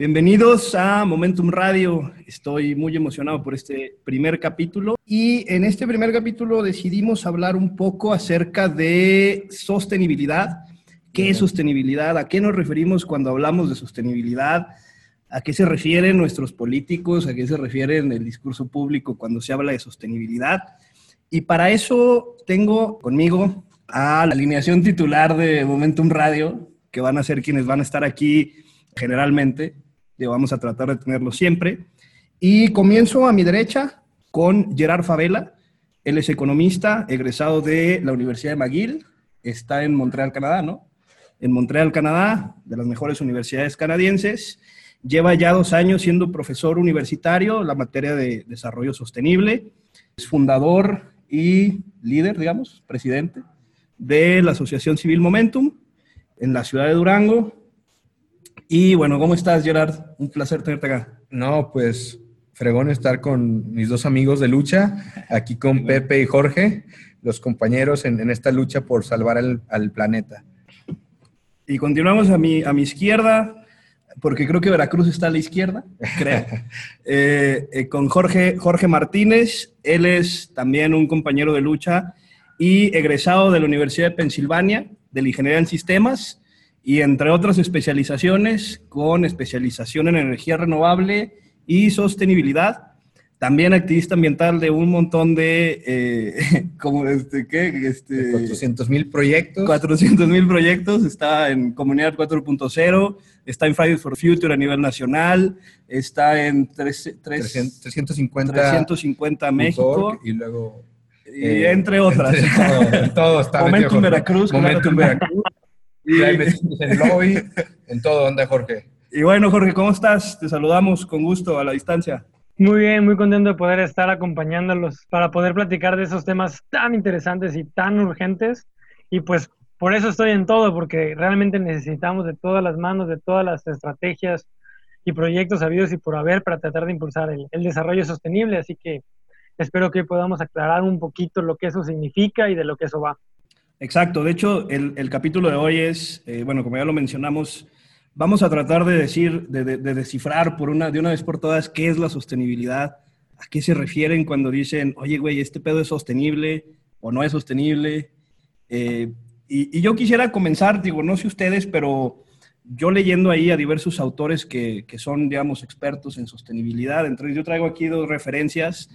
Bienvenidos a Momentum Radio. Estoy muy emocionado por este primer capítulo y en este primer capítulo decidimos hablar un poco acerca de sostenibilidad. ¿Qué es sostenibilidad? ¿A qué nos referimos cuando hablamos de sostenibilidad? ¿A qué se refieren nuestros políticos? ¿A qué se refiere en el discurso público cuando se habla de sostenibilidad? Y para eso tengo conmigo a la alineación titular de Momentum Radio, que van a ser quienes van a estar aquí generalmente vamos a tratar de tenerlo siempre. Y comienzo a mi derecha con Gerard Favela. Él es economista, egresado de la Universidad de McGill. Está en Montreal, Canadá, ¿no? En Montreal, Canadá, de las mejores universidades canadienses. Lleva ya dos años siendo profesor universitario la materia de desarrollo sostenible. Es fundador y líder, digamos, presidente de la Asociación Civil Momentum en la ciudad de Durango, y bueno, ¿cómo estás, Gerard? Un placer tenerte acá. No, pues fregón estar con mis dos amigos de lucha, aquí con Pepe y Jorge, los compañeros en, esta lucha por salvar al, planeta. Y continuamos a mi, a mi izquierda, porque creo que Veracruz está a la izquierda, creo, eh, eh, con Jorge, Jorge Martínez. Él es también un compañero de lucha y egresado de la Universidad de Pensilvania, de la Ingeniería en Sistemas y entre otras especializaciones con especialización en energía renovable y sostenibilidad. También activista ambiental de un montón de, eh, como este, ¿qué? Este, 400 mil proyectos. 400 mil proyectos, está en Comunidad 4.0, está en Fridays for Future a nivel nacional, está en 350, 350 México. Y luego... Y eh, entre otras. Todo, todo está Momentum Veracruz. Momentum Veracruz. Y en el lobby, en todo. ¿Dónde, Jorge? Y bueno, Jorge, ¿cómo estás? Te saludamos con gusto a la distancia. Muy bien, muy contento de poder estar acompañándolos para poder platicar de esos temas tan interesantes y tan urgentes. Y pues por eso estoy en todo, porque realmente necesitamos de todas las manos, de todas las estrategias y proyectos habidos y por haber para tratar de impulsar el, el desarrollo sostenible. Así que espero que podamos aclarar un poquito lo que eso significa y de lo que eso va. Exacto, de hecho, el, capítulo de hoy es, eh, bueno, como ya lo mencionamos, vamos a tratar de decir, de, descifrar por una, de una vez por todas qué es la sostenibilidad, a qué se refieren cuando dicen, oye, güey, este pedo es sostenible o no es sostenible. Eh, y, yo quisiera comenzar, digo, no sé ustedes, pero yo leyendo ahí a diversos autores que, que son, digamos, expertos en sostenibilidad, entonces yo traigo aquí dos referencias,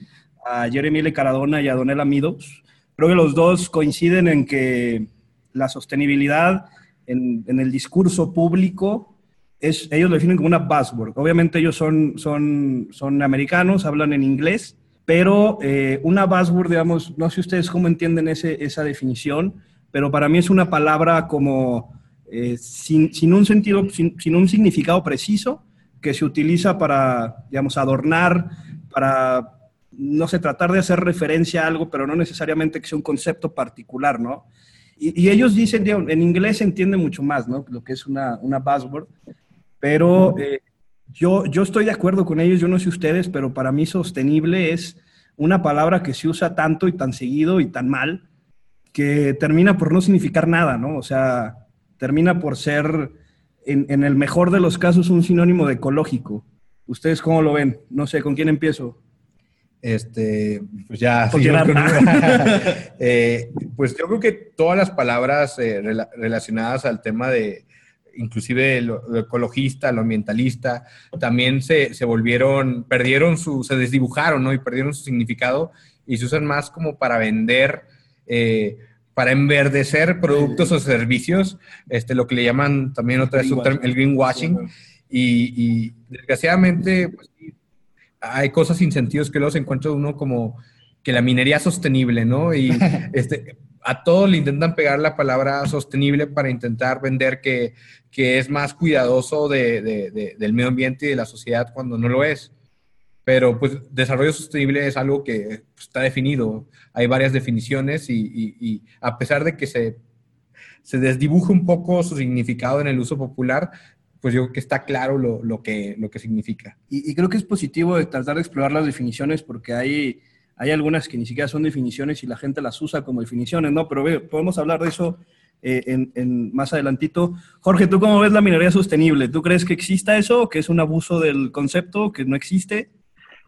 a Jeremy. Caradona y a Donella Meadows. Creo que los dos coinciden en que la sostenibilidad en, el discurso público, es, ellos lo definen como una buzzword. Obviamente ellos son, son, son americanos, hablan en inglés, pero eh, una buzzword, digamos, no sé ustedes cómo entienden ese, esa definición, pero para mí es una palabra como eh, sin, sin, un sentido, sin, sin, un significado preciso, que se utiliza para, digamos, adornar, para no sé, tratar de hacer referencia a algo, pero no necesariamente que sea un concepto particular, ¿no? Y, ellos dicen, en inglés se entiende mucho más, ¿no? Lo que es una, una buzzword, pero eh, yo, yo estoy de acuerdo con ellos, yo no sé ustedes, pero para mí sostenible es una palabra que se usa tanto y tan seguido y tan mal que termina por no significar nada, ¿no? O sea, termina por ser, en, en el mejor de los casos, un sinónimo de ecológico. ¿Ustedes cómo lo ven? No sé, ¿con quién empiezo? Este, pues ya, eh, pues yo creo que todas las palabras eh, relacionadas al tema de, inclusive lo, ecologista, lo ambientalista, también se, se, volvieron, perdieron su, se desdibujaron, ¿no? Y perdieron su significado y se usan más como para vender, eh, para enverdecer productos o servicios, este, lo que le llaman también otra vez el greenwashing. Y, y desgraciadamente, pues, hay cosas sin sentidos que luego se encuentra uno como que la minería sostenible, ¿no? Y este, a todos le intentan pegar la palabra sostenible para intentar vender que, que es más cuidadoso de, de, del medio ambiente y de la sociedad cuando no lo es. Pero pues desarrollo sostenible es algo que está definido. Hay varias definiciones y, y, a pesar de que se, se desdibuja un poco su significado en el uso popular, pues yo creo que está claro lo, lo que, lo que significa. Y, creo que es positivo de tratar de explorar las definiciones porque hay, hay algunas que ni siquiera son definiciones y la gente las usa como definiciones, ¿no? Pero podemos hablar de eso eh, en, más adelantito. Jorge, ¿tú cómo ves la minería sostenible? ¿Tú crees que exista eso o que es un abuso del concepto, que no existe?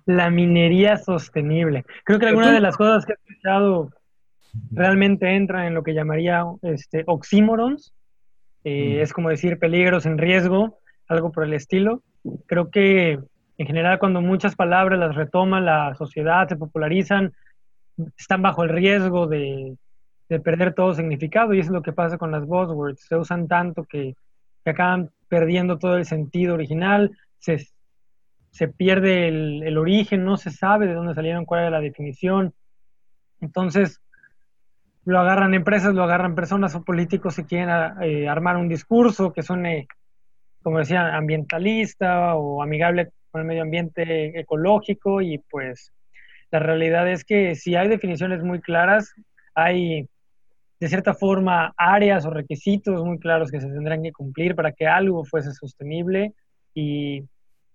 La minería sostenible. Creo que algunas de las cosas que he escuchado realmente entran en lo que llamaría este, oxímorons. Eh, es como decir peligros en riesgo, algo por el estilo. Creo que en general cuando muchas palabras las retoma la sociedad, se popularizan, están bajo el riesgo de, de perder todo significado y eso es lo que pasa con las buzzwords. Se usan tanto que, acaban perdiendo todo el sentido original, se, se pierde el, el, origen, no se sabe de dónde salieron, cuál era la definición. Entonces, lo agarran empresas, lo agarran personas o políticos que quieren eh, armar un discurso que suene, como decían, ambientalista o amigable con el medio ambiente ecológico y pues la realidad es que si hay definiciones muy claras, hay de cierta forma, áreas o requisitos muy claros que se tendrán que cumplir para que algo fuese sostenible y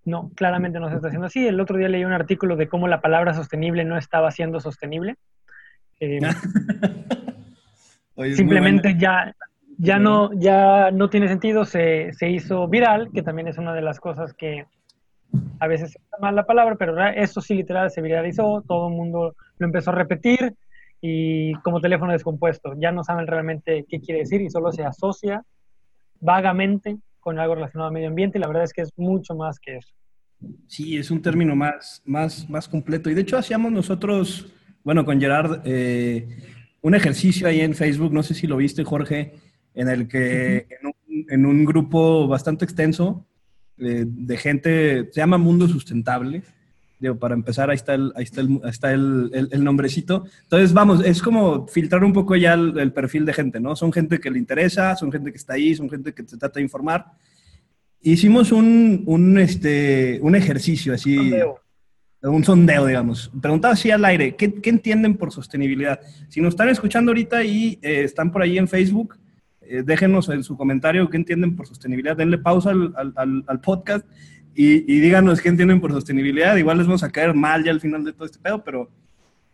no, claramente no se está haciendo así. El otro día leí un artículo de cómo la palabra sostenible no estaba siendo sostenible. Eh, simplemente ya, ya, no, ya no tiene sentido, se, se, hizo viral, que también es una de las cosas que a veces se mal la palabra, pero eso sí literal se viralizó, todo el mundo lo empezó a repetir, y como teléfono descompuesto. Ya no saben realmente qué quiere decir y solo se asocia vagamente con algo relacionado al medio ambiente y la verdad es que es mucho más que eso. Sí, es un término más, más, más completo. Y de hecho hacíamos nosotros, bueno, con Gerard, eh, un ejercicio ahí en Facebook, no sé si lo viste, Jorge, en el que en, un, grupo bastante extenso eh, de gente, se llama Mundo Sustentable, para empezar, ahí está el, ahí está el, está el, el, nombrecito. Entonces, vamos, es como filtrar un poco ya el, perfil de gente, ¿no? Son gente que le interesa, son gente que está ahí, son gente que se trata de informar. Hicimos un, un, este, un ejercicio así. Sondeo. Un sondeo, digamos. Preguntaba así al aire, ¿qué, ¿qué, entienden por sostenibilidad? Si nos están escuchando ahorita y eh, están por ahí en Facebook, eh, déjenos en su comentario qué entienden por sostenibilidad. Denle pausa al, al, al podcast y, díganos qué entienden por sostenibilidad. Igual les vamos a caer mal ya al final de todo este pedo, pero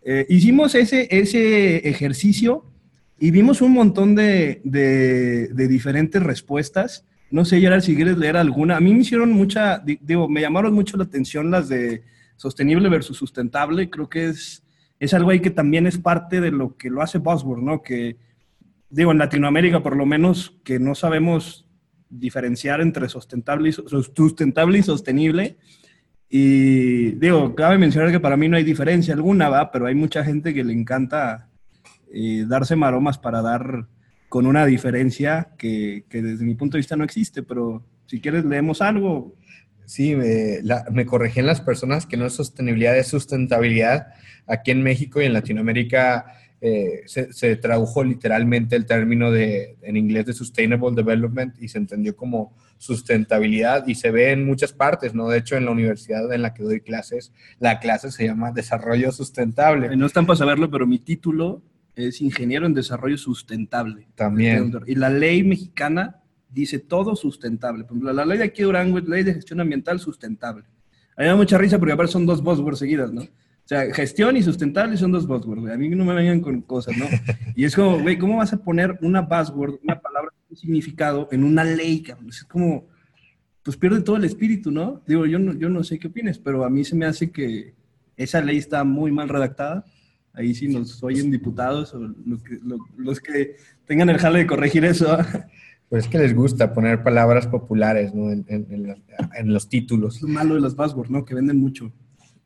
eh, hicimos ese, ese ejercicio y vimos un montón de, de, diferentes respuestas. No sé, Gerard, si quieres leer alguna. A mí me hicieron mucha, digo, me llamaron mucho la atención las de sostenible versus sustentable. Creo que es, es algo ahí que también es parte de lo que lo hace Buzzword, ¿no? Que, digo, en Latinoamérica por lo menos, que no sabemos diferenciar entre sustentable y, sustentable y sostenible. Y digo, cabe mencionar que para mí no hay diferencia alguna, ¿va? Pero hay mucha gente que le encanta eh, darse maromas para dar con una diferencia que, que, desde mi punto de vista no existe, pero si quieres leemos algo. Sí, me, me corregían las personas que no es sostenibilidad, es sustentabilidad. Aquí en México y en Latinoamérica eh, se, tradujo literalmente el término de, en inglés de Sustainable Development y se entendió como sustentabilidad y se ve en muchas partes, ¿no? De hecho, en la universidad en la que doy clases, la clase se llama Desarrollo Sustentable. No están para saberlo, pero mi título es Ingeniero en Desarrollo Sustentable. También. Y la ley mexicana dice todo sustentable. Por ejemplo, la ley de aquí de Durango es Ley de Gestión Ambiental Sustentable. A mí me da mucha risa porque aparte son dos buzzwords seguidas, ¿no? O sea, gestión y sustentable son dos buzzwords, A mí no me vengan con cosas, ¿no? Y es como, güey, ¿cómo vas a poner una buzzword, una palabra con significado en una ley? Es como, pues pierde todo el espíritu, ¿no? Digo, yo no, yo no sé qué opinas, pero a mí se me hace que esa ley está muy mal redactada. Ahí sí nos oyen diputados o los que, tengan el jale de corregir eso. Pues es que les gusta poner palabras populares, ¿no? En, en los títulos. Es lo malo de las buzzwords, ¿no? Que venden mucho.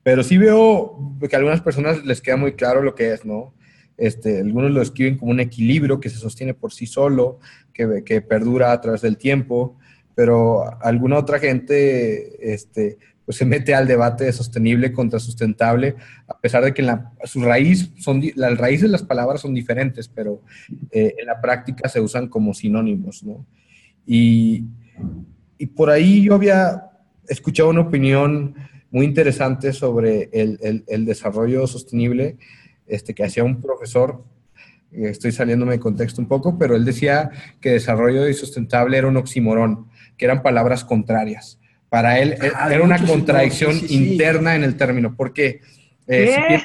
Pero sí veo que a algunas personas les queda muy claro lo que es, ¿no? Este, algunos lo escriben como un equilibrio que se sostiene por sí solo, que, que perdura a través del tiempo, pero alguna otra gente este, pues se mete al debate de sostenible contra sustentable, a pesar de que la, su raíz son, las raíces de las palabras son diferentes, pero eh, en la práctica se usan como sinónimos, ¿no? Y, y por ahí yo había escuchado una opinión muy interesante sobre el, el, desarrollo sostenible este, que hacía un profesor. Eh, estoy saliéndome de contexto un poco, pero él decía que desarrollo y sustentable era un oxímoron, que eran palabras contrarias. Para él eh, ah, era una contradicción interna en el término, porque eh,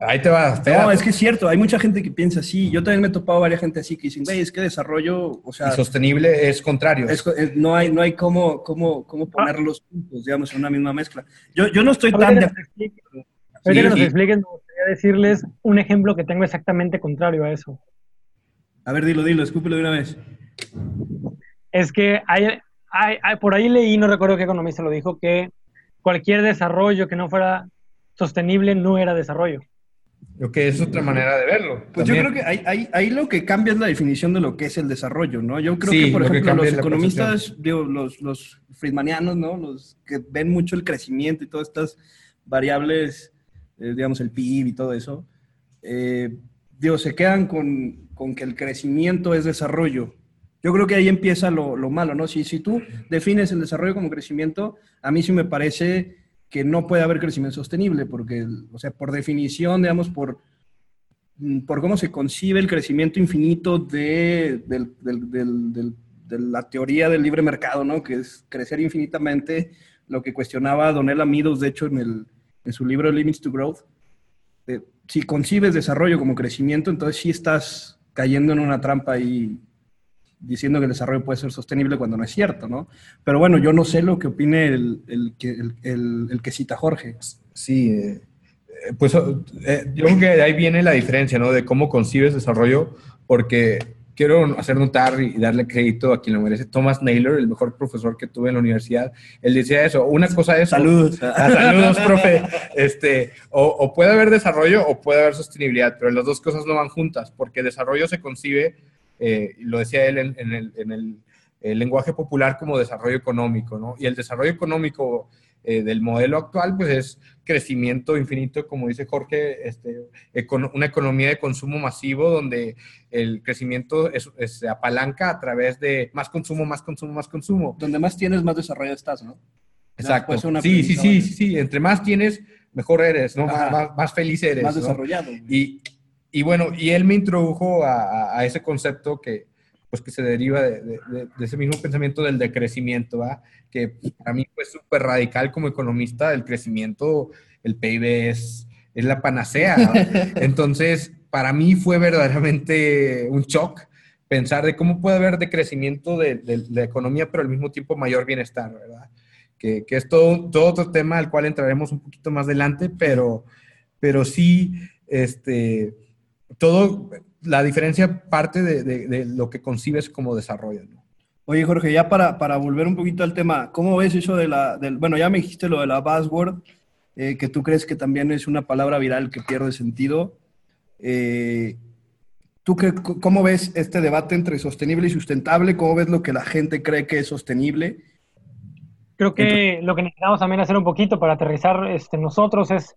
Ahí te va. No, es que es cierto, hay mucha gente que piensa así. Yo también me he topado varias gente así que dicen, güey, es que desarrollo, o sea... sostenible es contrario. no hay, no hay cómo, cómo, cómo poner los puntos, digamos, en una misma mezcla. Yo, yo no estoy tan... De... que nos expliquen, me gustaría decirles un ejemplo que tengo exactamente contrario a eso. A ver, dilo, dilo, escúpelo de una vez. Es que hay, hay, por ahí leí, no recuerdo qué economista lo dijo, que cualquier desarrollo que no fuera sostenible no era desarrollo. Lo que es otra manera de verlo. Pues yo creo que ahí, ahí, lo que cambia es la definición de lo que es el desarrollo, ¿no? Yo creo que, por ejemplo, los economistas, digo, los, los friedmanianos, ¿no? Los que ven mucho el crecimiento y todas estas variables, eh, digamos, el PIB y todo eso, eh, digo, se quedan con, con, que el crecimiento es desarrollo. Yo creo que ahí empieza lo, lo malo, ¿no? Si, si tú defines el desarrollo como crecimiento, a mí sí me parece que no puede haber crecimiento sostenible, porque, o sea, por definición, digamos, por, mm, por cómo se concibe el crecimiento infinito de, la teoría del libre mercado, ¿no? Que es crecer infinitamente, lo que cuestionaba Donella Meadows, de hecho, en, el, en su libro Limits to Growth. Eh, si concibes desarrollo como crecimiento, entonces sí estás cayendo en una trampa y diciendo que el desarrollo puede ser sostenible cuando no es cierto, ¿no? Pero bueno, yo no sé lo que opine el, el, el, el que cita Jorge. Sí, eh, pues eh, yo creo que de ahí viene la diferencia, ¿no? De cómo concibes desarrollo, porque quiero hacer notar y darle crédito a quien lo merece. Thomas Naylor, el mejor profesor que tuve en la universidad, él decía eso. Una cosa es... Saludos. Ah, saludos, profe. Este, o, o, puede haber desarrollo o puede haber sostenibilidad, pero las dos cosas no van juntas, porque desarrollo se concibe eh, lo decía él en, el, lenguaje popular como desarrollo económico, ¿no? Y el desarrollo económico eh, del modelo actual, pues es crecimiento infinito, como dice Jorge, este, una economía de consumo masivo donde el crecimiento se apalanca a través de más consumo, más consumo, más consumo. Donde más tienes, más desarrollado estás, ¿no? Exacto. Sí, sí, sí, sí, sí. Entre más tienes, mejor eres, ¿no? Más, feliz eres. Más desarrollado. Y, y bueno, y él me introdujo a, ese concepto que, pues, que se deriva de, ese mismo pensamiento del decrecimiento, ¿va? que para mí fue súper radical como economista, el crecimiento, el PIB es, es la panacea. Entonces, para mí fue verdaderamente un shock pensar de cómo puede haber decrecimiento de, de, la economía, pero al mismo tiempo mayor bienestar, ¿verdad? Que, que es todo, todo, otro tema al cual entraremos un poquito más adelante, pero, pero sí, este, todo, la diferencia parte de, lo que concibes como desarrollo. Oye, Jorge, ya para, para, volver un poquito al tema, ¿cómo ves eso de la, del, bueno, ya me dijiste lo de la buzzword, eh, que tú crees que también es una palabra viral que pierde sentido. Eh, ¿Tú qué, cómo ves este debate entre sostenible y sustentable? ¿Cómo ves lo que la gente cree que es sostenible? Creo que lo que necesitamos también hacer un poquito para aterrizar este, nosotros es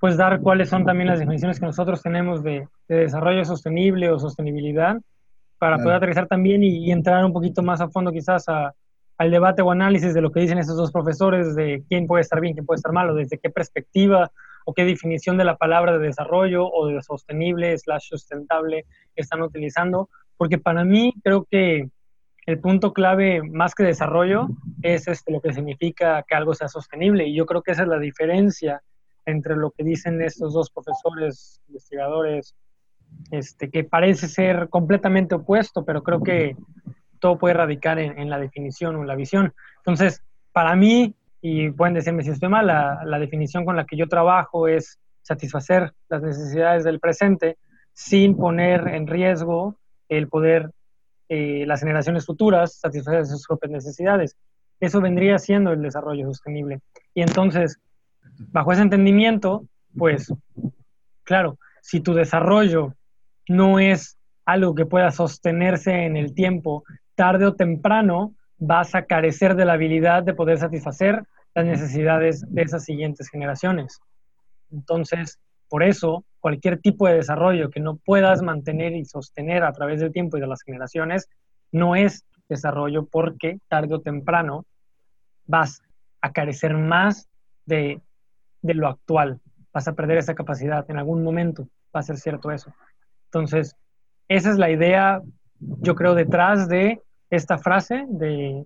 pues dar cuáles son también las definiciones que nosotros tenemos de, desarrollo sostenible o sostenibilidad para poder aterrizar también y, entrar un poquito más a fondo quizás al debate o análisis de lo que dicen esos dos profesores de quién puede estar bien, quién puede estar mal, o desde qué perspectiva o qué definición de la palabra de desarrollo o de sostenible slash sustentable están utilizando, porque para mí creo que el punto clave más que desarrollo es este, lo que significa que algo sea sostenible y yo creo que esa es la diferencia entre lo que dicen estos dos profesores, investigadores, este, que parece ser completamente opuesto, pero creo que todo puede radicar en, la definición o en la visión. Entonces, para mí, y pueden decirme si estoy mal, la, definición con la que yo trabajo es satisfacer las necesidades del presente sin poner en riesgo el poder, eh, las generaciones futuras, satisfacer sus propias necesidades. Eso vendría siendo el desarrollo sostenible. Y entonces, bajo ese entendimiento, pues, claro, si tu desarrollo no es algo que pueda sostenerse en el tiempo, tarde o temprano vas a carecer de la habilidad de poder satisfacer las necesidades de esas siguientes generaciones. Entonces, por eso, cualquier tipo de desarrollo que no puedas mantener y sostener a través del tiempo y de las generaciones, no es desarrollo porque tarde o temprano vas a carecer más de de lo actual. Vas a perder esa capacidad. En algún momento va a ser cierto eso. Entonces, esa es la idea, yo creo, detrás de esta frase de,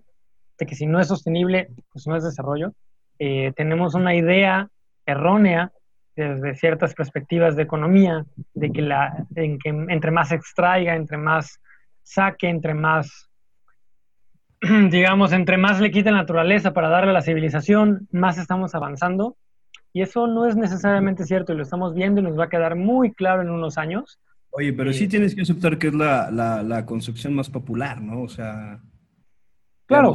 que si no es sostenible, pues no es desarrollo. Eh, tenemos una idea errónea desde ciertas perspectivas de economía, de que, la, en que entre más extraiga, entre más saque, entre más, digamos, entre más le quite naturaleza para darle a la civilización, más estamos avanzando. Y eso no es necesariamente cierto y lo estamos viendo y nos va a quedar muy claro en unos años. Oye, pero sí tienes que aceptar que es la, la, concepción más popular, ¿no? O sea... Claro,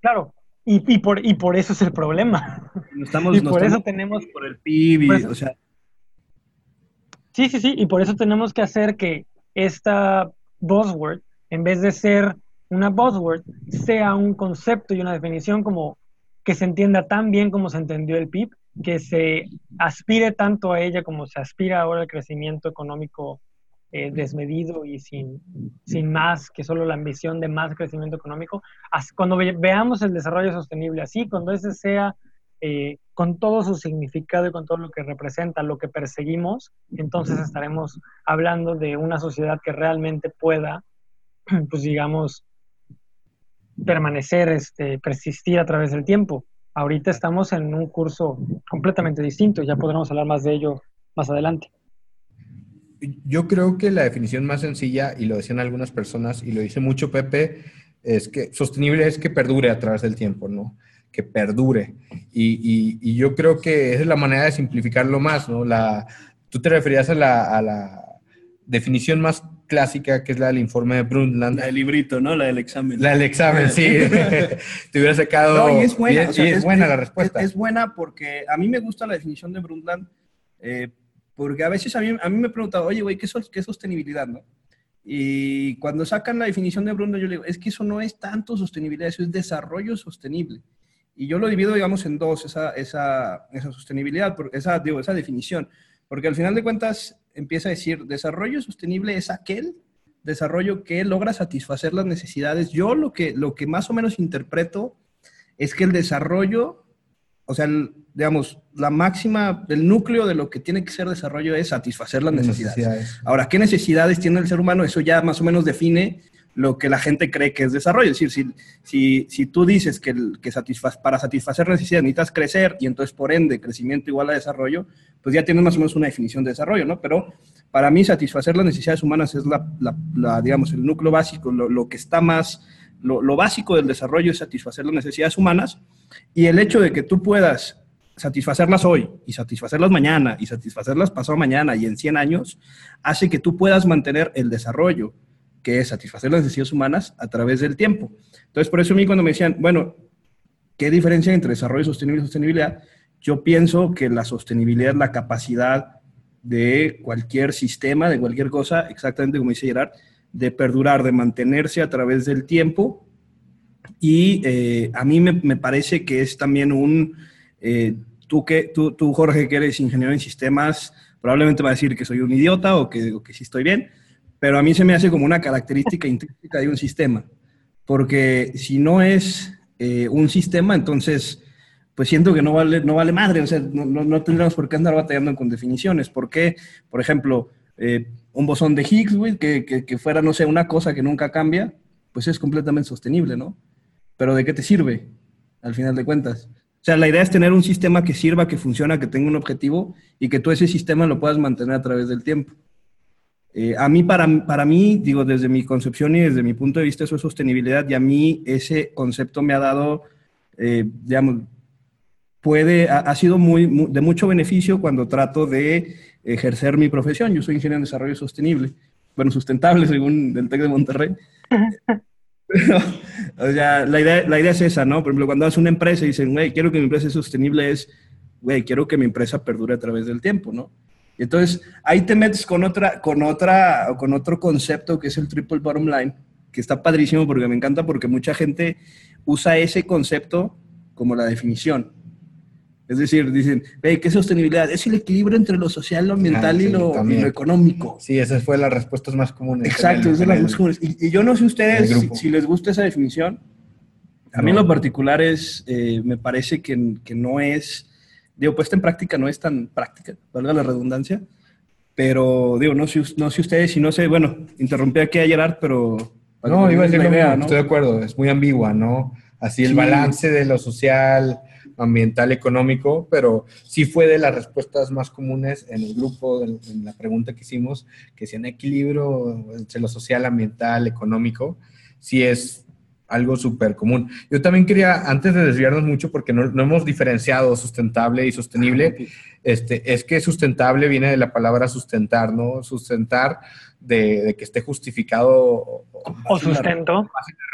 claro. Y, y, por, y por eso es el problema. Estamos, y por eso tenemos... Por el PIB, o sea... Sí, sí, sí. Y por eso tenemos que hacer que esta buzzword, en vez de ser una buzzword, sea un concepto y una definición como que se entienda tan bien como se entendió el PIB, que se aspire tanto a ella como se aspira ahora al crecimiento económico eh, desmedido y sin, sin más que solo la ambición de más crecimiento económico. Cuando veamos el desarrollo sostenible así, cuando ese sea eh, con todo su significado y con todo lo que representa, lo que perseguimos, entonces estaremos hablando de una sociedad que realmente pueda, pues digamos, permanecer, este, persistir a través del tiempo. Ahorita estamos en un curso completamente distinto, ya podremos hablar más de ello más adelante. Yo creo que la definición más sencilla, y lo decían algunas personas, y lo dice mucho Pepe, es que sostenible es que perdure a través del tiempo, ¿no? Que perdure. Y, yo creo que esa es la manera de simplificarlo más, ¿no? La, tú te referías a la, a la definición más clásica, que es la del informe de Brundtland. La del librito, ¿no? La del examen. La del examen, sí. Te hubiera sacado. No, y es buena. es, buena la respuesta. Es, buena porque a mí me gusta la definición de Brundtland, eh, porque a veces a mí, a mí me preguntado, oye, güey, ¿qué, ¿qué es sostenibilidad, no? Y cuando sacan la definición de Brundtland, yo le digo, es que eso no es tanto sostenibilidad, eso es desarrollo sostenible. Y yo lo divido, digamos, en dos, esa, esa, esa sostenibilidad, esa, digo, esa definición. Porque al final de cuentas empieza a decir, desarrollo sostenible es aquel desarrollo que logra satisfacer las necesidades. Yo lo que, lo que más o menos interpreto es que el desarrollo, o sea, digamos, la máxima, el núcleo de lo que tiene que ser desarrollo es satisfacer las necesidades. Ahora, ¿qué necesidades tiene el ser humano? Eso ya más o menos define lo que la gente cree que es desarrollo. Es decir, si, si, tú dices que, que para satisfacer necesidades necesitas crecer y entonces por ende crecimiento igual a desarrollo, pues ya tienes más o menos una definición de desarrollo, ¿no? Pero para mí satisfacer las necesidades humanas es la, la, digamos, el núcleo básico, lo, lo que está más, lo, lo, básico del desarrollo es satisfacer las necesidades humanas y el hecho de que tú puedas satisfacerlas hoy y satisfacerlas mañana y satisfacerlas pasado mañana y en 100 años hace que tú puedas mantener el desarrollo que es satisfacer las necesidades humanas a través del tiempo. Entonces, por eso a mí cuando me decían, bueno, ¿qué diferencia entre desarrollo sostenible y sostenibilidad? Yo pienso que la sostenibilidad es la capacidad de cualquier sistema, de cualquier cosa, exactamente como dice Gerard, de perdurar, de mantenerse a través del tiempo. Y eh, a mí me, parece que es también un, eh, tú, que, tú, Jorge, que eres ingeniero en sistemas, probablemente va a decir que soy un idiota o que, o que sí estoy bien, pero a mí se me hace como una característica intrínseca de un sistema, porque si no es eh, un sistema, entonces, pues siento que no vale, no vale madre, o sea, no, no, tendríamos por qué andar batallando con definiciones. ¿Por qué? Por ejemplo, eh, un bosón de Higgs, que, que, que, fuera, no sé, una cosa que nunca cambia, pues es completamente sostenible, ¿no? Pero ¿de qué te sirve, al final de cuentas? O sea, la idea es tener un sistema que sirva, que funciona, que tenga un objetivo y que tú ese sistema lo puedas mantener a través del tiempo. Eh, a mí, para, para mí, digo, desde mi concepción y desde mi punto de vista, eso es sostenibilidad y a mí ese concepto me ha dado, eh, digamos, puede, ha, sido muy, de mucho beneficio cuando trato de ejercer mi profesión. Yo soy ingeniero en desarrollo sostenible, bueno, sustentable según el TEC de Monterrey. Pero, o sea, la idea, la idea es esa, ¿no? Por ejemplo, cuando haces una empresa y dicen, güey, quiero que mi empresa sea sostenible, es, güey, quiero que mi empresa perdure a través del tiempo, ¿no? Y entonces ahí te metes con otra, con otra, con otro concepto que es el triple bottom line, que está padrísimo porque me encanta porque mucha gente usa ese concepto como la definición. Es decir, dicen, ¿qué es sostenibilidad? Es el equilibrio entre lo social, lo ambiental ah, y, lo, económico. Sí, esa fue la respuesta más comunes. Exacto, esa es la más común. Y, yo no sé ustedes si, les gusta esa definición. A mí en lo particular es, eh, me parece que, que no es Digo, puesta en práctica no es tan práctica, valga la redundancia, pero digo, no sé, no sé ustedes, si no sé, bueno, interrumpí aquí a Gerard, pero... No, iba a decir la idea, ¿no? Estoy de acuerdo, es muy ambigua, ¿no? Así el balance de lo social ambiental, económico, pero sí fue de las respuestas más comunes en el grupo, en, la pregunta que hicimos, que si un equilibrio entre lo social, ambiental, económico, sí es algo súper común. Yo también quería, antes de desviarnos mucho, porque no, no, hemos diferenciado sustentable y sostenible, este, es que sustentable viene de la palabra sustentar, ¿no? Sustentar de, que esté justificado. O sustento.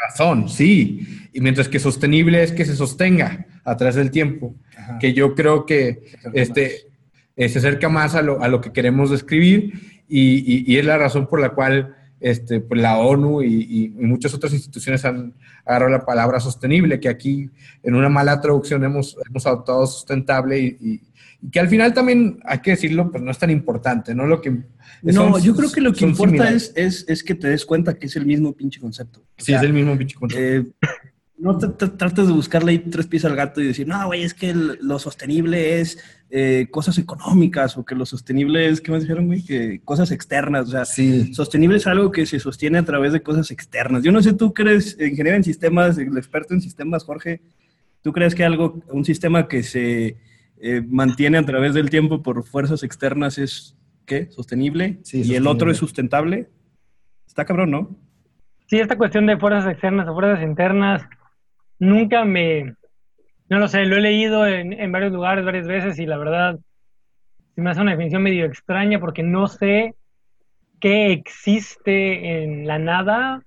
razón, sí. Y mientras que sostenible es que se sostenga a través del tiempo, que yo creo que este, eh, se acerca más a lo, a lo que queremos describir y, y, es la razón por la cual este, pues la ONU y, y, muchas otras instituciones han agarrado la palabra sostenible, que aquí en una mala traducción hemos, hemos adoptado sustentable y, que al final también, hay que decirlo, pues no es tan importante, ¿no? Lo que no, yo creo que lo que importa es, es, que te des cuenta que es el mismo pinche concepto. sí, es el mismo pinche concepto. Eh, no te, trates de buscarle ahí tres pies al gato y decir, no, güey, es que lo sostenible es eh, cosas económicas o que lo sostenible es, ¿qué me dijeron, güey? Que cosas externas. O sea, sí. sostenible es algo que se sostiene a través de cosas externas. Yo no sé, tú crees, ingeniero en sistemas, el experto en sistemas, Jorge, ¿tú crees que algo, un sistema que se eh, mantiene a través del tiempo por fuerzas externas es ¿qué? Sostenible. y el otro es sustentable. Está cabrón, ¿no? Sí, esta cuestión de fuerzas externas o fuerzas internas, nunca me, no lo sé, lo he leído en, varios lugares varias veces y la verdad se me hace una definición medio extraña porque no sé qué existe en la nada,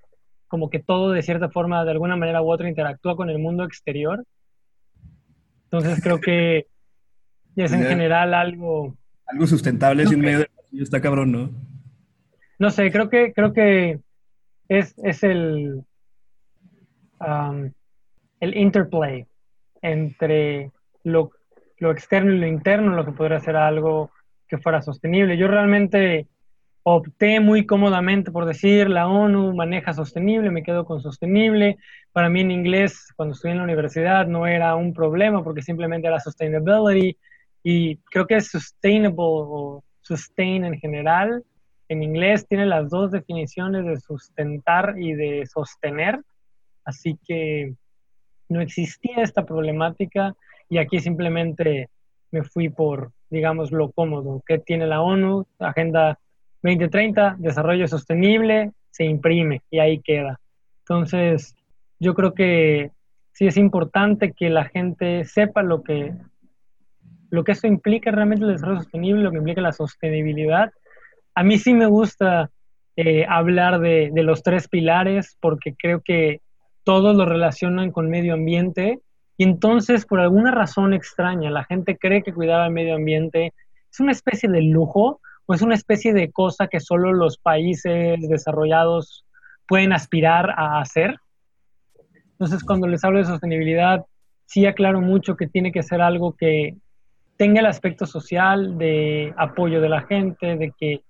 como que todo de cierta forma, de alguna manera u otra, interactúa con el mundo exterior. Entonces creo que es en general algo algo sustentable sin medio de está cabrón, ¿no? No sé, creo que, creo que es, el, um, el interplay entre lo, externo y lo interno, lo que podría ser algo que fuera sostenible. Yo realmente opté muy cómodamente por decir la ONU maneja sostenible, me quedo con sostenible. Para mí en inglés, cuando estudié en la universidad, no era un problema porque simplemente era sustainability. Y creo que es sustainable o sustain en general, en inglés tiene las dos definiciones de sustentar y de sostener, así que no existía esta problemática y aquí simplemente me fui por, digamos, lo cómodo. ¿Qué tiene la ONU? Agenda 2030, desarrollo sostenible, se imprime y ahí queda. Entonces, yo creo que sí es importante que la gente sepa lo que lo que eso implica realmente el desarrollo sostenible, lo que implica la sostenibilidad. A mí sí me gusta eh, hablar de, los tres pilares porque creo que todos lo relacionan con medio ambiente y entonces por alguna razón extraña la gente cree que cuidar el medio ambiente es una especie de lujo o es una especie de cosa que solo los países desarrollados pueden aspirar a hacer. Entonces cuando les hablo de sostenibilidad, sí aclaro mucho que tiene que ser algo que tenga el aspecto social de apoyo de la gente, de que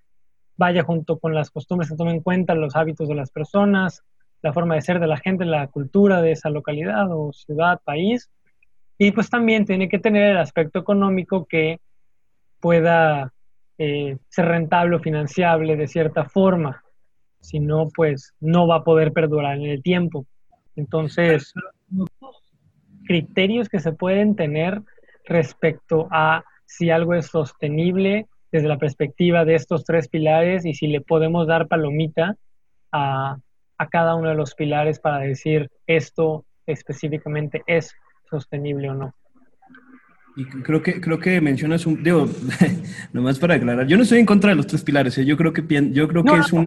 vaya junto con las costumbres, que tome en cuenta los hábitos de las personas, la forma de ser de la gente, la cultura de esa localidad o ciudad, país. Y pues también tiene que tener el aspecto económico que pueda eh, ser rentable o financiable de cierta forma. Si no, pues no va a poder perdurar en el tiempo. Entonces, criterios que se pueden tener respecto a si algo es sostenible desde la perspectiva de estos tres pilares y si le podemos dar palomita a, cada uno de los pilares para decir esto específicamente es sostenible o no. Y creo que, creo que mencionas un, digo, nomás para aclarar, yo no estoy en contra de los tres pilares, ¿eh? yo creo que, yo creo que es, un,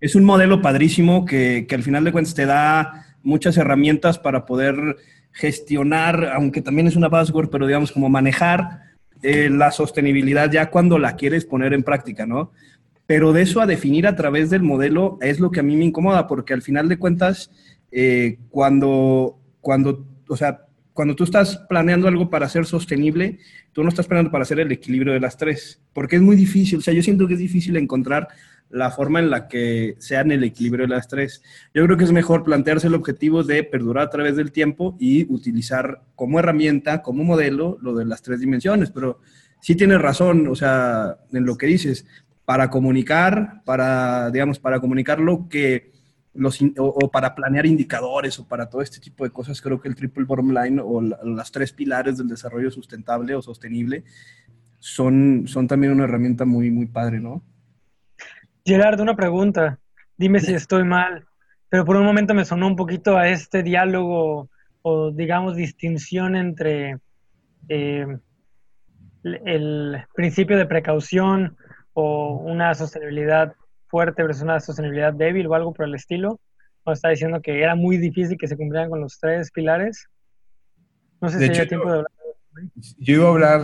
es un modelo padrísimo que, que al final de cuentas te da muchas herramientas para poder gestionar, aunque también es una password, pero digamos como manejar eh, la sostenibilidad ya cuando la quieres poner en práctica, ¿no? Pero de eso a definir a través del modelo es lo que a mí me incomoda, porque al final de cuentas, eh, cuando, cuando, o sea, cuando tú estás planeando algo para ser sostenible, tú no estás planeando para hacer el equilibrio de las tres, porque es muy difícil, o sea, yo siento que es difícil encontrar la forma en la que sean el equilibrio de las tres. Yo creo que es mejor plantearse el objetivo de perdurar a través del tiempo y utilizar como herramienta, como modelo, lo de las tres dimensiones. Pero sí tienes razón, o sea, en lo que dices, para comunicar, para, digamos, para comunicar lo que, los, o, para planear indicadores o para todo este tipo de cosas, creo que el triple bottom line o las tres pilares del desarrollo sustentable o sostenible son, son también una herramienta muy, muy padre, ¿no? Gerardo, una pregunta. Dime si estoy mal, pero por un momento me sonó un poquito a este diálogo o, digamos, distinción entre eh, el principio de precaución o una sostenibilidad fuerte versus una sostenibilidad débil o algo por el estilo. O está diciendo que era muy difícil que se cumplieran con los tres pilares. No sé si hay tiempo de hablar. Yo iba a hablar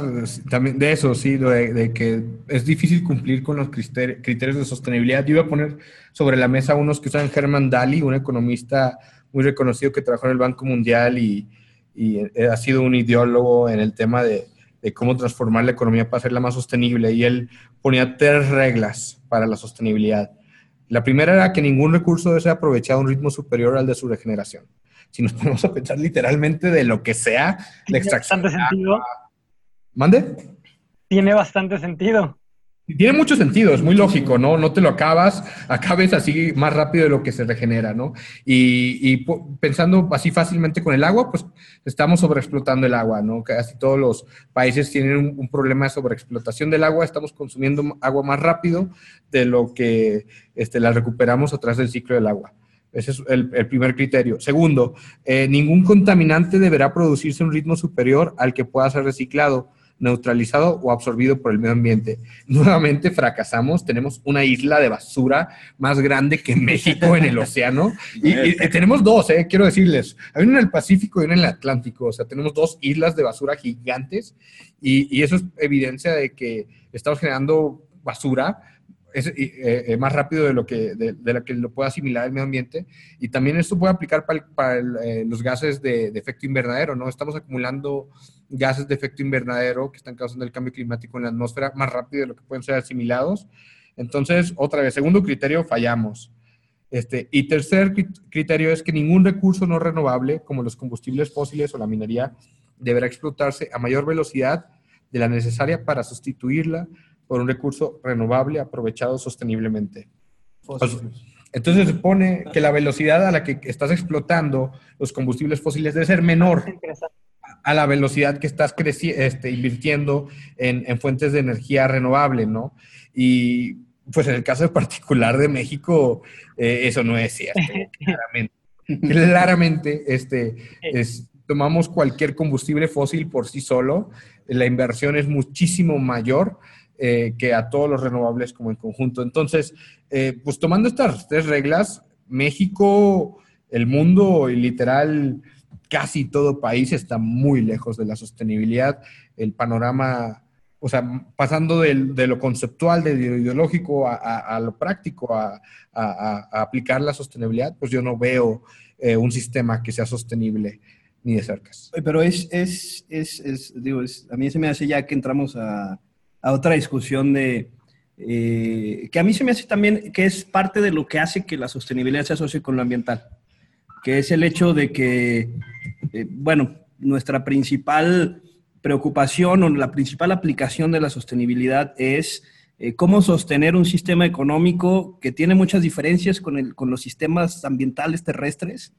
también de eso, sí, de, que es difícil cumplir con los criterios de sostenibilidad. Yo iba a poner sobre la mesa unos que usan Herman Daly, un economista muy reconocido que trabajó en el Banco Mundial y, y ha sido un ideólogo en el tema de, de cómo transformar la economía para hacerla más sostenible y él ponía tres reglas para la sostenibilidad. La primera era que ningún recurso debe ser aprovechado a un ritmo superior al de su regeneración. Si nos ponemos a pensar literalmente de lo que sea, la extracción. Tiene bastante sentido. ¿Mande? Tiene bastante sentido. Tiene mucho sentido, es muy lógico, ¿no? No te lo acabas, acabes así más rápido de lo que se regenera, ¿no? Y, pensando así fácilmente con el agua, pues estamos sobreexplotando el agua, ¿no? Casi todos los países tienen un, problema de sobreexplotación del agua, estamos consumiendo agua más rápido de lo que este, la recuperamos a través del ciclo del agua. Ese es el, primer criterio. Segundo, eh, ningún contaminante deberá producirse a un ritmo superior al que pueda ser reciclado neutralizado o absorbido por el medio ambiente. Nuevamente fracasamos, tenemos una isla de basura más grande que México en el océano. Y, tenemos dos, eh, quiero decirles, hay una en el Pacífico y una en el Atlántico, o sea, tenemos dos islas de basura gigantes y, eso es evidencia de que estamos generando basura es eh, eh, más rápido de lo que de, lo que lo puede asimilar el medio ambiente y también esto puede aplicar para, los gases de, de, efecto invernadero, ¿no? Estamos acumulando gases de efecto invernadero que están causando el cambio climático en la atmósfera más rápido de lo que pueden ser asimilados. Entonces, otra vez, segundo criterio, fallamos. Este, y tercer criterio es que ningún recurso no renovable, como los combustibles fósiles o la minería, deberá explotarse a mayor velocidad de la necesaria para sustituirla por un recurso renovable aprovechado sosteniblemente. Entonces se supone que la velocidad a la que estás explotando los combustibles fósiles debe ser menor a la velocidad que estás este, invirtiendo en, fuentes de energía renovable, ¿no? Y pues en el caso particular de México, eh, eso no es cierto, claramente. claramente, este, es, tomamos cualquier combustible fósil por sí solo, la inversión es muchísimo mayor eh, que a todos los renovables como en conjunto. Entonces, eh, pues tomando estas tres reglas, México, el mundo y literal casi todo país está muy lejos de la sostenibilidad. El panorama, o sea, pasando de, lo conceptual, de lo ideológico a, lo práctico, a, aplicar la sostenibilidad, pues yo no veo eh, un sistema que sea sostenible ni de cerca. Pero es, es, es, digo, a mí se me hace ya que entramos a, otra discusión de, eh, que a mí se me hace también que es parte de lo que hace que la sostenibilidad se asocie con lo ambiental que es el hecho de que, eh, bueno, nuestra principal preocupación o la principal aplicación de la sostenibilidad es eh, cómo sostener un sistema económico que tiene muchas diferencias con, el, con los sistemas ambientales terrestres.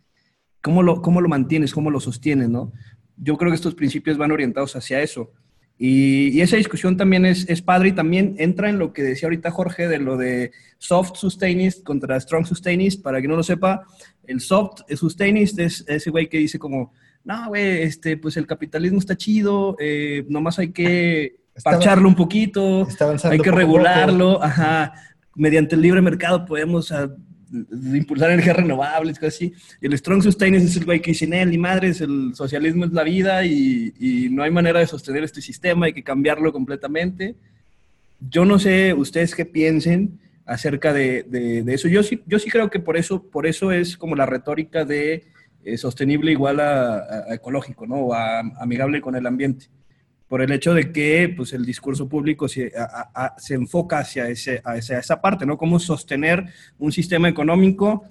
¿Cómo lo, ¿Cómo lo mantienes? ¿Cómo lo sostienes? ¿no? Yo creo que estos principios van orientados hacia eso. Y, esa discusión también es, es, padre y también entra en lo que decía ahorita Jorge de lo de soft sustainist contra strong sustainist. Para que no lo sepa, el soft sustainist es ese güey que dice como, no, güey, este, pues el capitalismo está chido, eh, nomás hay que parcharlo un poquito, hay que regularlo, ajá, mediante el libre mercado podemos ah, impulsar energías renovables, cosas así. Y el strong sustainers es el güey que dice, ni madres, el socialismo es la vida y, y, no hay manera de sostener este sistema, hay que cambiarlo completamente. Yo no sé ustedes qué piensen acerca de, de, eso. Yo sí, yo sí creo que por eso, por eso es como la retórica de eh, sostenible igual a, ecológico, ¿no? O a amigable con el ambiente por el hecho de que pues, el discurso público se, se enfoca hacia, ese, hacia esa parte, ¿no? Cómo sostener un sistema económico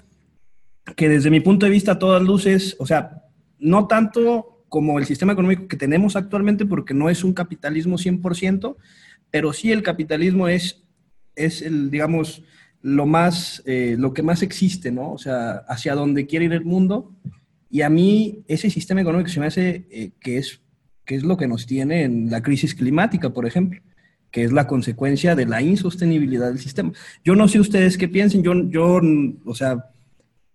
que desde mi punto de vista a todas luces, o sea, no tanto como el sistema económico que tenemos actualmente, porque no es un capitalismo 100%, pero sí el capitalismo es, es el, digamos, lo más, eh, lo que más existe, ¿no? O sea, hacia dónde quiere ir el mundo. Y a mí ese sistema económico se me hace eh, que, es, que es lo que nos tiene en la crisis climática, por ejemplo, que es la consecuencia de la insostenibilidad del sistema. Yo no sé ustedes qué piensen, yo, yo o sea,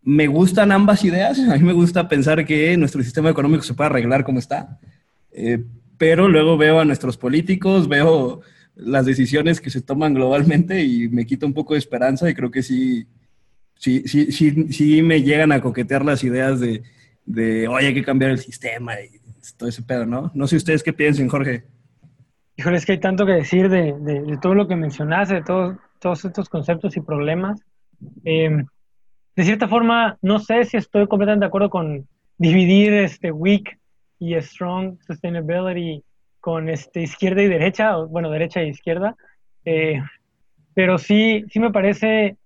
me gustan ambas ideas, a mí me gusta pensar que nuestro sistema económico se puede arreglar como está, eh, pero luego veo a nuestros políticos, veo las decisiones que se toman globalmente y me quita un poco de esperanza y creo que sí, sí, sí, sí, sí me llegan a coquetear las ideas de, de, oye, hay que cambiar el sistema y todo ese pedo, ¿no? No sé ustedes qué piensen, Jorge. Híjole, es que hay tanto que decir de, de, todo lo que mencionaste, de todos, todos estos conceptos y problemas. Eh, de cierta forma, no sé si estoy completamente de acuerdo con dividir este weak y strong sustainability con este, izquierda y derecha, o, bueno, derecha e izquierda, eh, pero sí, sí me parece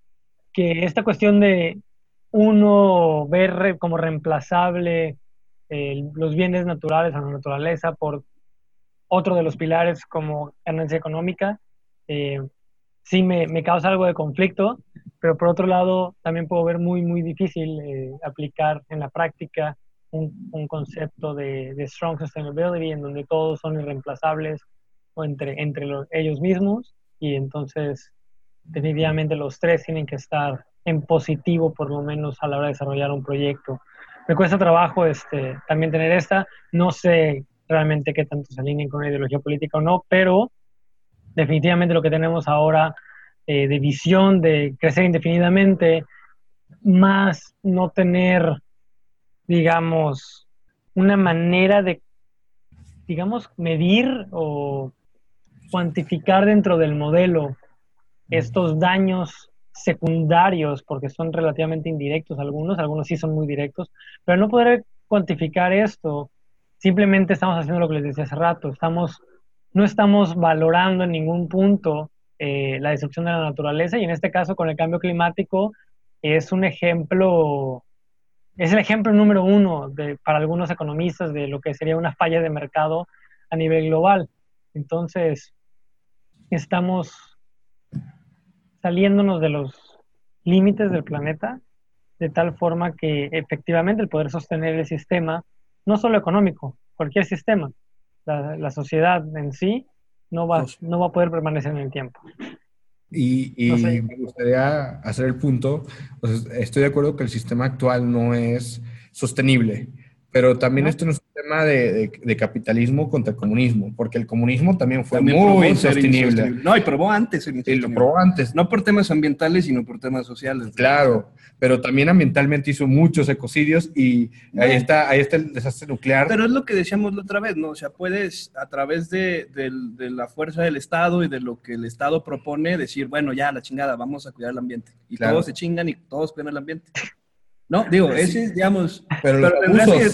que esta cuestión de uno ver como reemplazable los bienes naturales a la naturaleza por otro de los pilares como ganancia económica, eh, sí me, me, causa algo de conflicto, pero por otro lado también puedo ver muy, muy difícil eh, aplicar en la práctica un, concepto de, strong sustainability en donde todos son irreemplazables o entre, entre ellos mismos y entonces definitivamente los tres tienen que estar en positivo por lo menos a la hora de desarrollar un proyecto. Me cuesta trabajo este, también tener esta, no sé realmente qué tanto se alineen con la ideología política o no, pero definitivamente lo que tenemos ahora eh, de visión de crecer indefinidamente, más no tener digamos, una manera de, digamos, medir o cuantificar dentro del modelo estos daños secundarios, porque son relativamente indirectos algunos, algunos sí son muy directos, pero no poder cuantificar esto, simplemente estamos haciendo lo que les decía hace rato, estamos, no estamos valorando en ningún punto eh, la destrucción de la naturaleza y en este caso con el cambio climático es un ejemplo es el ejemplo número uno de, para algunos economistas de lo que sería una falla de mercado a nivel global. Entonces, estamos saliéndonos de los límites del planeta de tal forma que efectivamente el poder sostener el sistema, no solo económico, cualquier sistema, la, sociedad en sí, no va, no va a poder permanecer en el tiempo. Y, me gustaría hacer el punto, pues, estoy de acuerdo que el sistema actual no es sostenible, pero también esto no es un tema de, capitalismo contra comunismo, porque el comunismo también fue muy insostenible. No, y probó antes. Y lo probó antes. No por temas ambientales, sino por temas sociales. Claro, pero también ambientalmente hizo muchos ecocidios y ahí, está, ahí está el desastre nuclear. Pero es lo que decíamos la otra vez, ¿no? O sea, puedes a través de, la fuerza del Estado y de lo que el Estado propone decir, bueno, ya, la chingada, vamos a cuidar el ambiente. Y todos se chingan y todos cuidan el ambiente. No, digo, ese es, digamos, pero,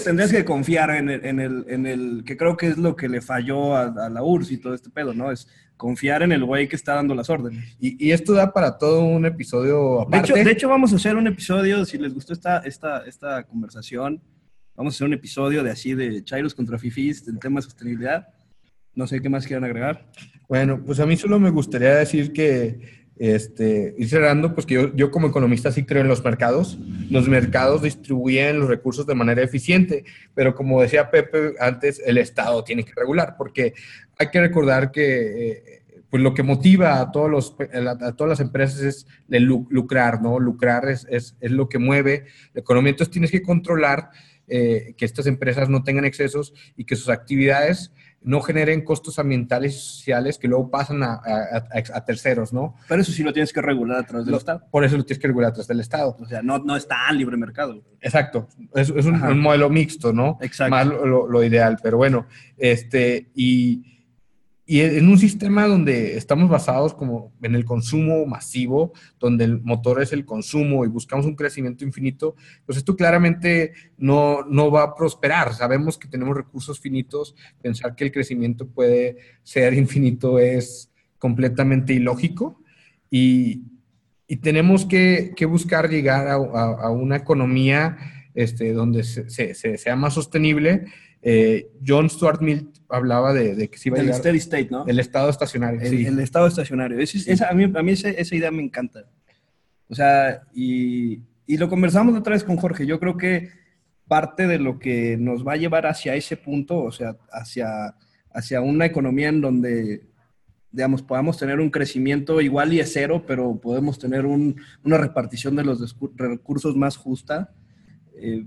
tendrías, que, confiar en el, en, el, en el, que creo que es lo que le falló a, la URSS y todo este pedo, ¿no? Es confiar en el güey que está dando las órdenes. Y, esto da para todo un episodio aparte. De hecho, vamos a hacer un episodio, si les gustó esta, esta, esta conversación, vamos a hacer un episodio de así de Chairos contra Fifis, del tema de sostenibilidad. No sé qué más quieran agregar. Bueno, pues a mí solo me gustaría decir que este, ir cerrando, pues que yo, como economista sí creo en los mercados. Los mercados distribuyen los recursos de manera eficiente, pero como decía Pepe antes, el Estado tiene que regular, porque hay que recordar que eh, pues lo que motiva a, todos los, a todas las empresas es lucrar, ¿no? Lucrar es, es, es, lo que mueve la economía. Entonces tienes que controlar eh, que estas empresas no tengan excesos y que sus actividades no generen costos ambientales y sociales que luego pasan a, a, terceros, ¿no? Pero eso sí lo tienes que regular a través del Estado. Por eso lo tienes que regular a través del Estado. O sea, no, no está en libre mercado. Exacto. Es, es un, modelo mixto, ¿no? Exacto. Más lo, lo, ideal. Pero bueno, este, y y en un sistema donde estamos basados como en el consumo masivo, donde el motor es el consumo y buscamos un crecimiento infinito, pues esto claramente no, no va a prosperar. Sabemos que tenemos recursos finitos, pensar que el crecimiento puede ser infinito es completamente ilógico y, y tenemos que, que, buscar llegar a, a, una economía este, donde se, se, sea más sostenible. Eh, John Stuart Mill hablaba de, que se iba a llegar... steady state, ¿no? El estado estacionario, el, sí. El estado estacionario. a mí, a mí esa, idea me encanta. O sea, y, y lo conversamos otra vez con Jorge. Yo creo que parte de lo que nos va a llevar hacia ese punto, o sea, hacia, hacia una economía en donde, digamos, podamos tener un crecimiento igual y es cero, pero podemos tener una repartición de los recursos más justa. Eh,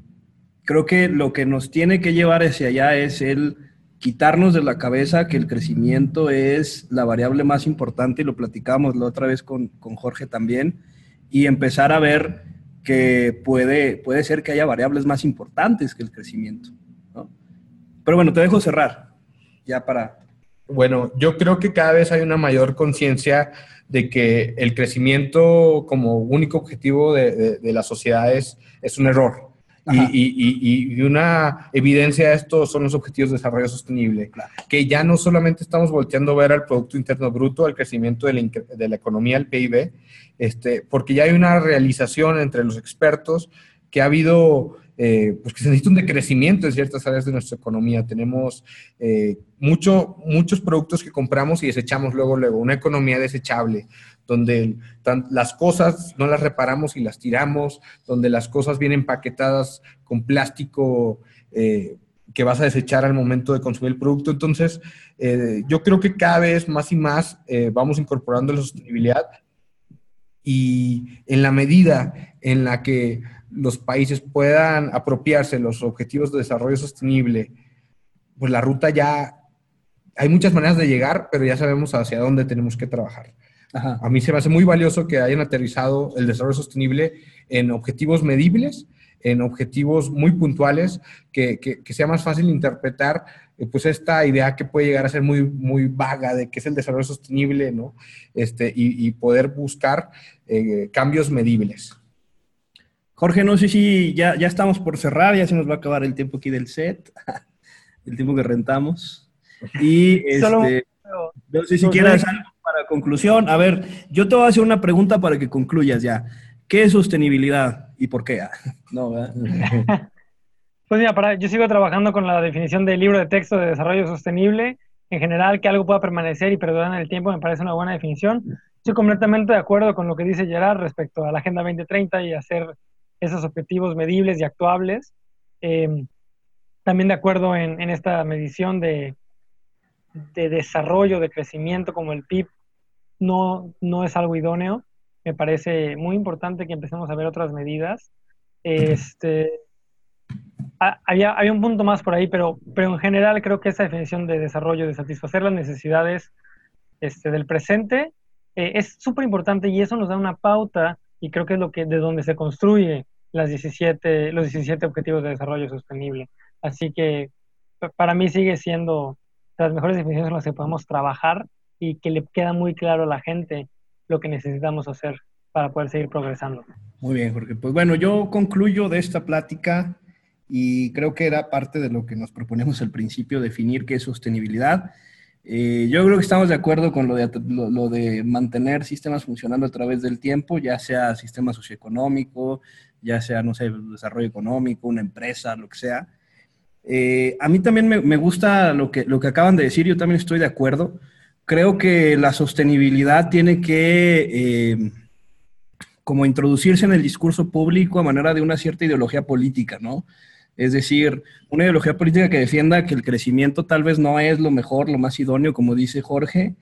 creo que lo que nos tiene que llevar hacia allá es el quitarnos de la cabeza que el crecimiento es la variable más importante, y lo platicamos la otra vez con, con Jorge también, y empezar a ver que puede, puede ser que haya variables más importantes que el crecimiento. Pero bueno, te dejo cerrar, ya para... Bueno, yo creo que cada vez hay una mayor conciencia de que el crecimiento como único objetivo de, de, las sociedades es un error. Y, y, una evidencia de esto son los objetivos de desarrollo sostenible, que ya no solamente estamos volteando a ver al Producto Interno Bruto, al crecimiento de la, de la economía, el PIB, este, porque ya hay una realización entre los expertos que ha habido, eh, pues que se necesita un decrecimiento en ciertas áreas de nuestra economía. Tenemos eh, mucho, muchos productos que compramos y desechamos luego, luego, una economía desechable, donde las cosas no las reparamos y las tiramos, donde las cosas vienen empaquetadas con plástico. Eh, que vas a desechar al momento de consumir el producto. Entonces, yo creo que cada vez más y más vamos incorporando la sostenibilidad y en la medida en la que los países puedan apropiarse los objetivos de desarrollo sostenible, pues la ruta ya, hay muchas maneras de llegar, pero ya sabemos hacia dónde tenemos que trabajar. A mí se me hace muy valioso que hayan aterrizado el desarrollo sostenible en objetivos medibles, en objetivos muy puntuales, que, que sea más fácil interpretar pues esta idea que puede llegar a ser muy, muy vaga de qué es el desarrollo sostenible, ¿no? Este, y, poder buscar eh, cambios medibles. Jorge, no sé si ya, ya estamos por cerrar, ya se nos va a acabar el tiempo aquí del set, el tiempo que rentamos. Y este, no sé si quieres algo para conclusión. A ver, yo te voy a hacer una pregunta para que concluyas ya. ¿Qué es sostenibilidad y por qué? No, ¿verdad? Pues mira, para, yo sigo trabajando con la definición del libro de texto de desarrollo sostenible. En general, que algo pueda permanecer y perdurar en el tiempo me parece una buena definición. Estoy completamente de acuerdo con lo que dice Gerard respecto a la Agenda 2030 y hacer esos objetivos medibles y actuables. Eh, también de acuerdo en, esta medición de, de, desarrollo, de crecimiento como el PIB, no, no es algo idóneo. Me parece muy importante que empecemos a ver otras medidas. Este, Ah, había, un punto más por ahí, pero, pero en general creo que esa definición de desarrollo, de satisfacer las necesidades este, del presente, eh, es súper importante y eso nos da una pauta y creo que es lo que de donde se construye las 17, los 17 objetivos de desarrollo sostenible. Así que para mí sigue siendo las mejores definiciones en las que podemos trabajar y que le queda muy claro a la gente lo que necesitamos hacer para poder seguir progresando. Muy bien, porque pues bueno, yo concluyo de esta plática y creo que era parte de lo que nos proponemos al principio, definir qué es sostenibilidad. Eh, yo creo que estamos de acuerdo con lo de, lo, de, mantener sistemas funcionando a través del tiempo, ya sea sistema socioeconómico, ya sea, no sé, desarrollo económico, una empresa, lo que sea. Eh, a mí también me, me, gusta lo que, lo que acaban de decir, yo también estoy de acuerdo. Creo que la sostenibilidad tiene que eh, como introducirse en el discurso público a manera de una cierta ideología política, ¿no? Es decir, una ideología política que defienda que el crecimiento tal vez no es lo mejor, lo más idóneo, como dice Jorge,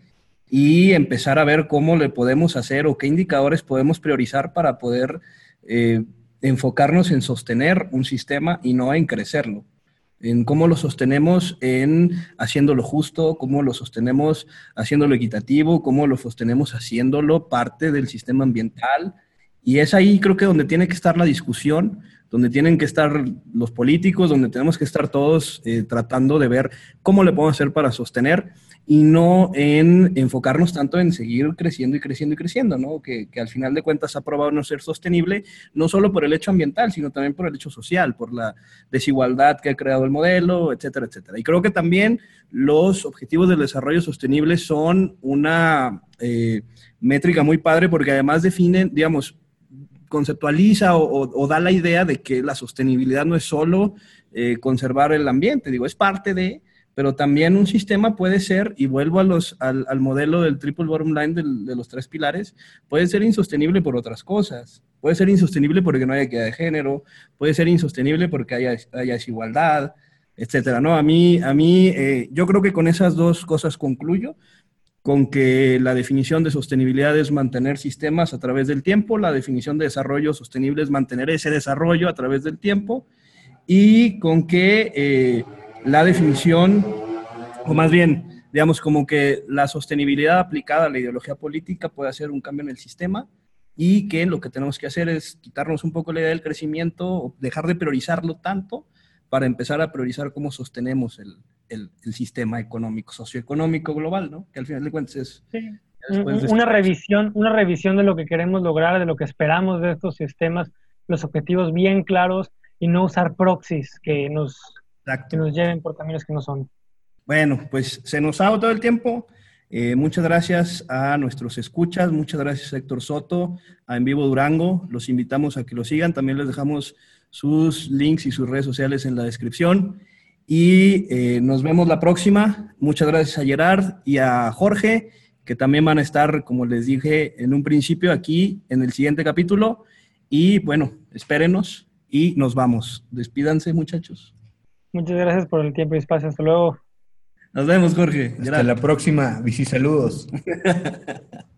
y empezar a ver cómo le podemos hacer o qué indicadores podemos priorizar para poder eh, enfocarnos en sostener un sistema y no en crecerlo. En cómo lo sostenemos en haciéndolo justo, cómo lo sostenemos haciéndolo equitativo, cómo lo sostenemos haciéndolo parte del sistema ambiental. Y es ahí creo que donde tiene que estar la discusión, donde tienen que estar los políticos, donde tenemos que estar todos eh, tratando de ver cómo le podemos hacer para sostener y no en enfocarnos tanto en seguir creciendo y creciendo y creciendo, ¿no? Que, al final de cuentas ha probado no ser sostenible, no solo por el hecho ambiental, sino también por el hecho social, por la desigualdad que ha creado el modelo, etcétera, etcétera. Y creo que también los objetivos del desarrollo sostenible son una eh, métrica muy padre porque además definen, digamos, conceptualiza o, da la idea de que la sostenibilidad no es solo eh, conservar el ambiente, digo, es parte de, pero también un sistema puede ser, y vuelvo a los, al, modelo del triple bottom line de los tres pilares, puede ser insostenible por otras cosas. Puede ser insostenible porque no haya equidad de género, puede ser insostenible porque haya, haya desigualdad, etcétera. ¿no? A mí, a mí eh, yo creo que con esas dos cosas concluyo, con que la definición de sostenibilidad es mantener sistemas a través del tiempo, la definición de desarrollo sostenible es mantener ese desarrollo a través del tiempo, y con que eh, la definición, o más bien, digamos, como que la sostenibilidad aplicada a la ideología política puede hacer un cambio en el sistema y que lo que tenemos que hacer es quitarnos un poco la idea del crecimiento, dejar de priorizarlo tanto para empezar a priorizar cómo sostenemos el, el, sistema económico, socioeconómico global, ¿no? Que al final de cuentas es... una, revisión, una revisión de lo que queremos lograr, de lo que esperamos de estos sistemas, los objetivos bien claros y no usar proxies que nos, que nos lleven por caminos que no son. Bueno, pues se nos ha todo el tiempo. Eh, muchas gracias a nuestros escuchas, muchas gracias a Héctor Soto, a En Vivo Durango. Los invitamos a que lo sigan. También les dejamos sus links y sus redes sociales en la descripción. Y eh, nos vemos la próxima. Muchas gracias a Gerard y a Jorge, que también van a estar, como les dije en un principio, aquí en el siguiente capítulo. Y bueno, espérenos y nos vamos. Despídanse, muchachos. Muchas gracias por el tiempo y espacio. Hasta luego. Nos vemos, Jorge. Hasta la próxima. Bici saludos.